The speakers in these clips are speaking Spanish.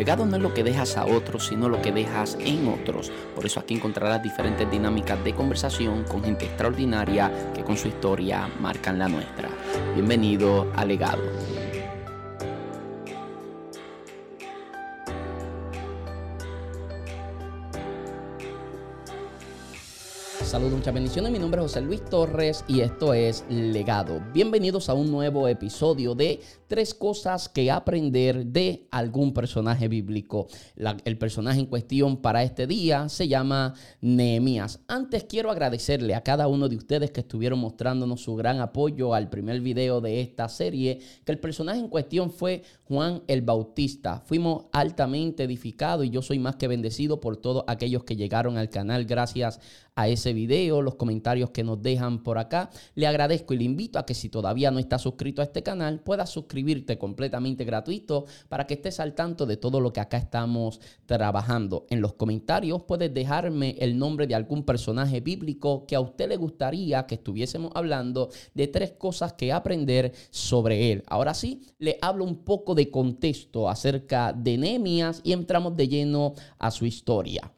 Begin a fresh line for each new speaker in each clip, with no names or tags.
Legado no es lo que dejas a otros, sino lo que dejas en otros. Por eso aquí encontrarás diferentes dinámicas de conversación con gente extraordinaria que con su historia marcan la nuestra. Bienvenido a Legado. Saludos, muchas bendiciones. Mi nombre es José Luis Torres y esto es Legado. Bienvenidos a un nuevo episodio de Tres cosas que aprender de algún personaje bíblico. el personaje en cuestión para este día se llama Nehemías. Antes quiero agradecerle a cada uno de ustedes que estuvieron mostrándonos su gran apoyo al primer video de esta serie, que el personaje en cuestión fue Juan el Bautista. Fuimos altamente edificados y yo soy más que bendecido por todos aquellos que llegaron al canal gracias a ese video, los comentarios que nos dejan por acá. Le agradezco y le invito a que si todavía no está suscrito a este canal, puedas suscribirte completamente gratuito para que estés al tanto de todo lo que acá estamos trabajando. En los comentarios puedes dejarme el nombre de algún personaje bíblico que a usted le gustaría que estuviésemos hablando de tres cosas que aprender sobre él. Ahora sí, le hablo un poco de contexto acerca de Nehemías y entramos de lleno a su historia.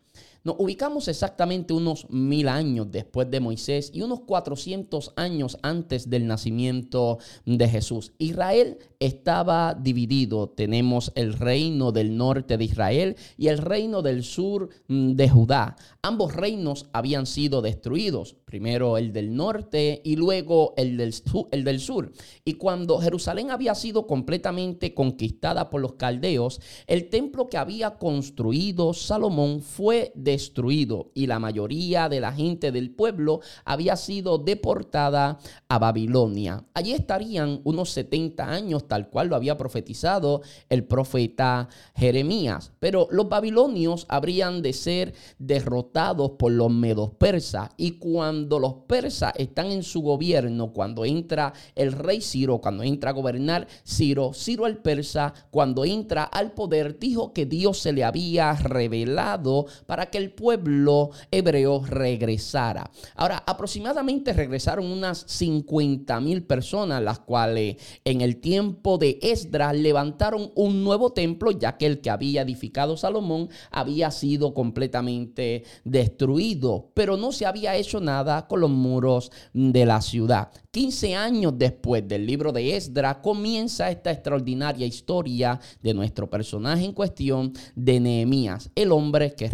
Nos ubicamos exactamente unos mil años después de Moisés y unos 400 años antes del nacimiento de Jesús. Israel estaba dividido. Tenemos el reino del norte de Israel y el reino del sur mm, de Judá. Ambos reinos habían sido destruidos. Primero el del norte y luego el del, el del sur. Y cuando Jerusalén había sido completamente conquistada por los caldeos, el templo que había construido Salomón fue de destruido y la mayoría de la gente del pueblo había sido deportada a Babilonia. Allí estarían unos 70 años, tal cual lo había profetizado el profeta Jeremías. Pero los babilonios habrían de ser derrotados por los medos persas. Y cuando los persas están en su gobierno, cuando entra el rey Ciro, cuando entra a gobernar Ciro, Ciro el persa, cuando entra al poder, dijo que Dios se le había revelado para que el pueblo hebreo regresara. Ahora, aproximadamente regresaron unas 50 mil personas, las cuales en el tiempo de Esdras levantaron un nuevo templo, ya que el que había edificado Salomón había sido completamente destruido, pero no se había hecho nada con los muros de la ciudad. 15 años después del libro de Esdras comienza esta extraordinaria historia de nuestro personaje en cuestión de Nehemías, el hombre que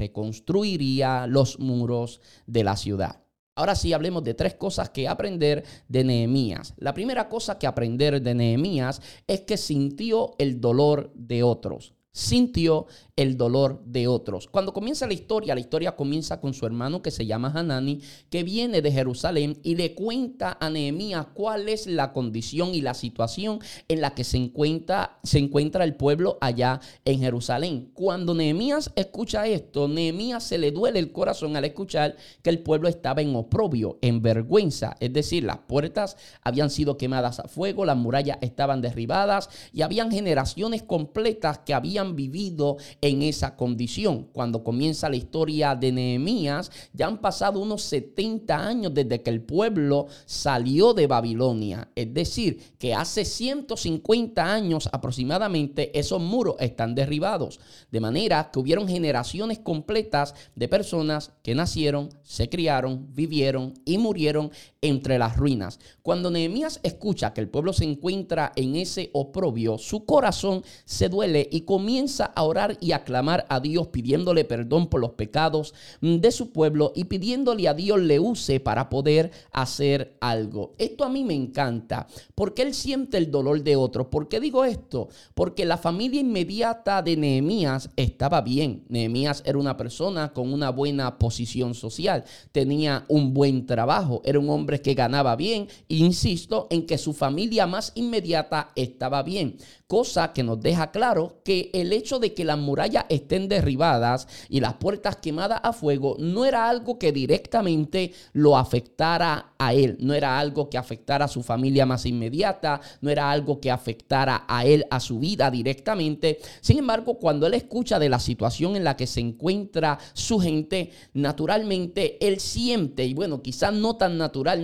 los muros de la ciudad. Ahora sí, hablemos de tres cosas que aprender de Nehemías. La primera cosa que aprender de Nehemías es que sintió el dolor de otros sintió el dolor de otros. Cuando comienza la historia, la historia comienza con su hermano que se llama Hanani, que viene de Jerusalén y le cuenta a Nehemías cuál es la condición y la situación en la que se encuentra, se encuentra el pueblo allá en Jerusalén. Cuando Nehemías escucha esto, Nehemías se le duele el corazón al escuchar que el pueblo estaba en oprobio, en vergüenza, es decir, las puertas habían sido quemadas a fuego, las murallas estaban derribadas y habían generaciones completas que habían vivido en esa condición. Cuando comienza la historia de Nehemías, ya han pasado unos 70 años desde que el pueblo salió de Babilonia. Es decir, que hace 150 años aproximadamente esos muros están derribados. De manera que hubieron generaciones completas de personas que nacieron, se criaron, vivieron y murieron entre las ruinas. Cuando Nehemías escucha que el pueblo se encuentra en ese oprobio, su corazón se duele y comienza a orar y a clamar a Dios pidiéndole perdón por los pecados de su pueblo y pidiéndole a Dios le use para poder hacer algo. Esto a mí me encanta porque él siente el dolor de otros. ¿Por qué digo esto? Porque la familia inmediata de Nehemías estaba bien. Nehemías era una persona con una buena posición social, tenía un buen trabajo, era un hombre que ganaba bien. Insisto en que su familia más inmediata estaba bien. Cosa que nos deja claro que el hecho de que las murallas estén derribadas y las puertas quemadas a fuego no era algo que directamente lo afectara a él. No era algo que afectara a su familia más inmediata. No era algo que afectara a él, a su vida directamente. Sin embargo, cuando él escucha de la situación en la que se encuentra su gente, naturalmente él siente, y bueno, quizás no tan natural,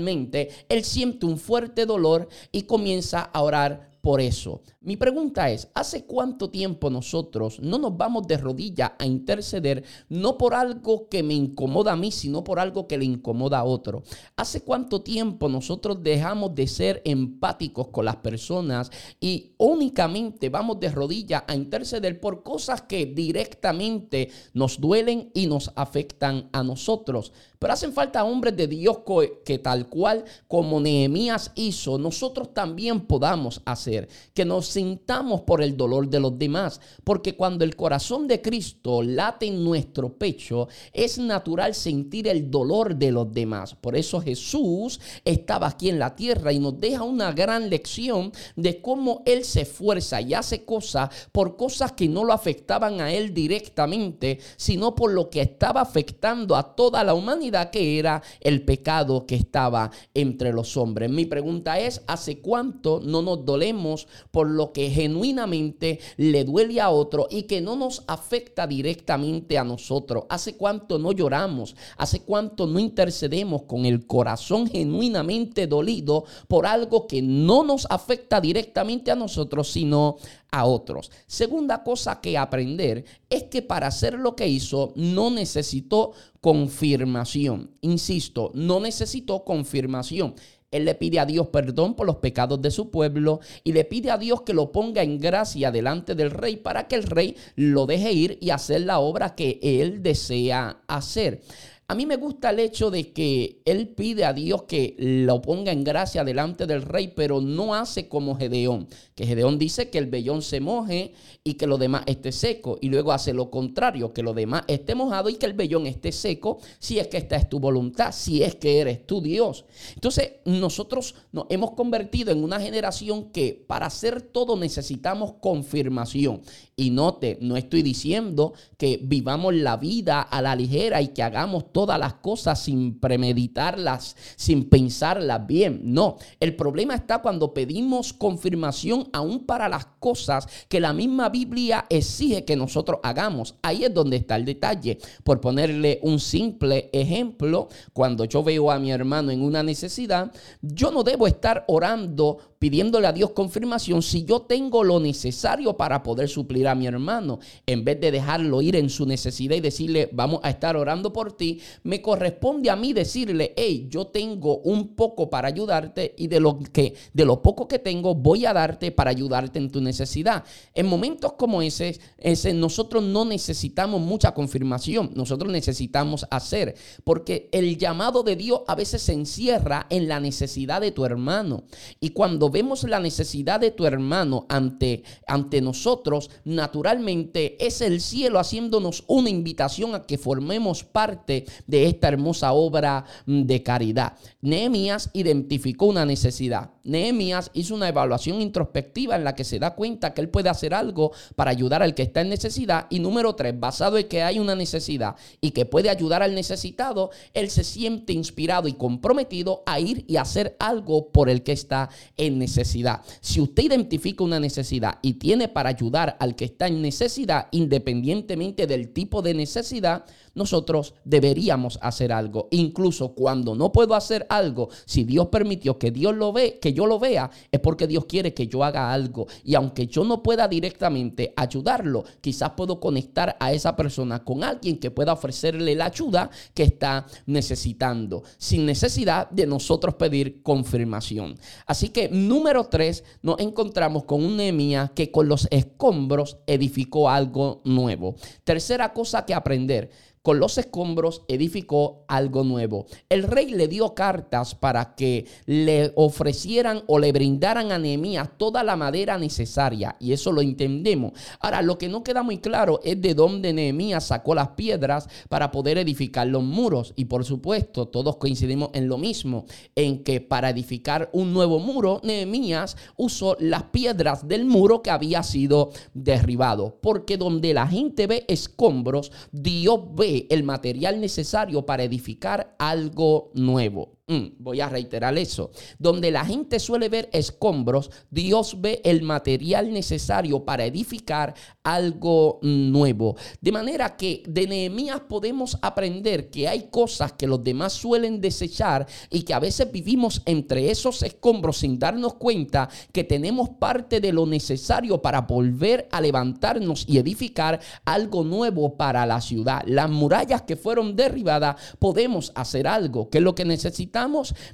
él siente un fuerte dolor y comienza a orar por eso. Mi pregunta es, ¿hace cuánto tiempo nosotros no nos vamos de rodillas a interceder no por algo que me incomoda a mí, sino por algo que le incomoda a otro? ¿Hace cuánto tiempo nosotros dejamos de ser empáticos con las personas y únicamente vamos de rodillas a interceder por cosas que directamente nos duelen y nos afectan a nosotros? Pero hacen falta hombres de Dios que tal cual como Nehemías hizo, nosotros también podamos hacer, que nos sintamos por el dolor de los demás, porque cuando el corazón de Cristo late en nuestro pecho, es natural sentir el dolor de los demás. Por eso Jesús estaba aquí en la tierra y nos deja una gran lección de cómo Él se esfuerza y hace cosas por cosas que no lo afectaban a Él directamente, sino por lo que estaba afectando a toda la humanidad que era el pecado que estaba entre los hombres. Mi pregunta es, ¿hace cuánto no nos dolemos por lo que genuinamente le duele a otro y que no nos afecta directamente a nosotros? ¿Hace cuánto no lloramos? ¿Hace cuánto no intercedemos con el corazón genuinamente dolido por algo que no nos afecta directamente a nosotros, sino a otros. Segunda cosa que aprender es que para hacer lo que hizo no necesitó confirmación. Insisto, no necesitó confirmación. Él le pide a Dios perdón por los pecados de su pueblo y le pide a Dios que lo ponga en gracia delante del rey para que el rey lo deje ir y hacer la obra que él desea hacer. A mí me gusta el hecho de que él pide a Dios que lo ponga en gracia delante del rey, pero no hace como Gedeón, que Gedeón dice que el vellón se moje y que lo demás esté seco, y luego hace lo contrario, que lo demás esté mojado y que el vellón esté seco, si es que esta es tu voluntad, si es que eres tu Dios. Entonces, nosotros nos hemos convertido en una generación que para hacer todo necesitamos confirmación. Y note, no estoy diciendo que vivamos la vida a la ligera y que hagamos todas las cosas sin premeditarlas, sin pensarlas bien. No, el problema está cuando pedimos confirmación aún para las cosas que la misma Biblia exige que nosotros hagamos. Ahí es donde está el detalle. Por ponerle un simple ejemplo, cuando yo veo a mi hermano en una necesidad, yo no debo estar orando pidiéndole a Dios confirmación si yo tengo lo necesario para poder suplir a mi hermano. En vez de dejarlo ir en su necesidad y decirle, vamos a estar orando por ti, me corresponde a mí decirle, hey, yo tengo un poco para ayudarte y de lo que de lo poco que tengo voy a darte para ayudarte en tu necesidad. En momentos como ese, ese nosotros no necesitamos mucha confirmación, nosotros necesitamos hacer, porque el llamado de Dios a veces se encierra en la necesidad de tu hermano. Y cuando vemos la necesidad de tu hermano ante, ante nosotros, naturalmente es el cielo haciéndonos una invitación a que formemos parte de esta hermosa obra mm, de caridad. Nehemías identificó una necesidad. Nehemías hizo una evaluación introspectiva en la que se da cuenta que él puede hacer algo para ayudar al que está en necesidad. Y número tres, basado en que hay una necesidad y que puede ayudar al necesitado, él se siente inspirado y comprometido a ir y hacer algo por el que está en necesidad. Si usted identifica una necesidad y tiene para ayudar al que está en necesidad, independientemente del tipo de necesidad, nosotros deberíamos hacer algo. Incluso cuando no puedo hacer algo, si Dios permitió que Dios lo ve, que yo lo vea, es porque Dios quiere que yo haga algo. Y aunque yo no pueda directamente ayudarlo, quizás puedo conectar a esa persona con alguien que pueda ofrecerle la ayuda que está necesitando, sin necesidad de nosotros pedir confirmación. Así que número tres, nos encontramos con un Nehemías que con los escombros edificó algo nuevo. Tercera cosa que aprender con los escombros edificó algo nuevo. El rey le dio cartas para que le ofrecieran o le brindaran a Nehemías toda la madera necesaria y eso lo entendemos. Ahora, lo que no queda muy claro es de dónde Nehemías sacó las piedras para poder edificar los muros y por supuesto, todos coincidimos en lo mismo, en que para edificar un nuevo muro, Nehemías usó las piedras del muro que había sido derribado, porque donde la gente ve escombros, Dios ve el material necesario para edificar algo nuevo. Mm, voy a reiterar eso. Donde la gente suele ver escombros, Dios ve el material necesario para edificar algo nuevo. De manera que de Nehemías podemos aprender que hay cosas que los demás suelen desechar y que a veces vivimos entre esos escombros sin darnos cuenta que tenemos parte de lo necesario para volver a levantarnos y edificar algo nuevo para la ciudad. Las murallas que fueron derribadas, podemos hacer algo. ¿Qué es lo que necesitamos?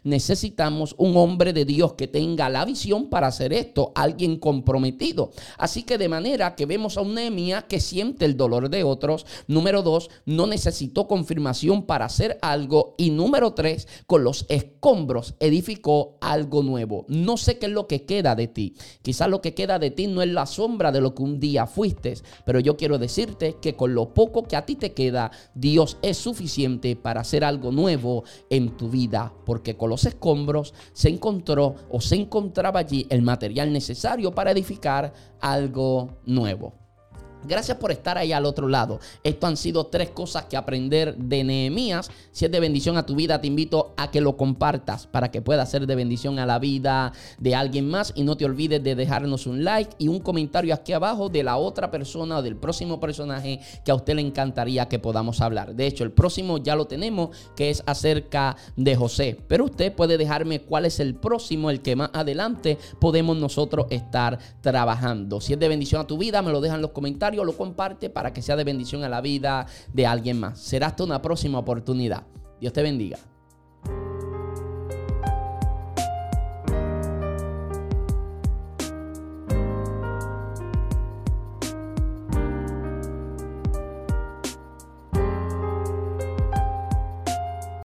Necesitamos un hombre de Dios que tenga la visión para hacer esto, alguien comprometido. Así que de manera que vemos a un Nehemías que siente el dolor de otros. Número dos, no necesitó confirmación para hacer algo. Y número tres, con los escombros edificó algo nuevo. No sé qué es lo que queda de ti. Quizás lo que queda de ti no es la sombra de lo que un día fuiste, pero yo quiero decirte que con lo poco que a ti te queda, Dios es suficiente para hacer algo nuevo en tu vida, porque con los escombros se encontró o se encontraba allí el material necesario para edificar algo nuevo. Gracias por estar ahí al otro lado. Esto han sido tres cosas que aprender de Nehemías. Si es de bendición a tu vida, te invito a que lo compartas para que pueda ser de bendición a la vida de alguien más. Y no te olvides de dejarnos un like y un comentario aquí abajo de la otra persona o del próximo personaje que a usted le encantaría que podamos hablar. De hecho, el próximo ya lo tenemos, que es acerca de José. Pero usted puede dejarme cuál es el próximo, el que más adelante podemos nosotros estar trabajando. Si es de bendición a tu vida, me lo dejan en los comentarios lo comparte para que sea de bendición a la vida de alguien más. Será hasta una próxima oportunidad. Dios te bendiga.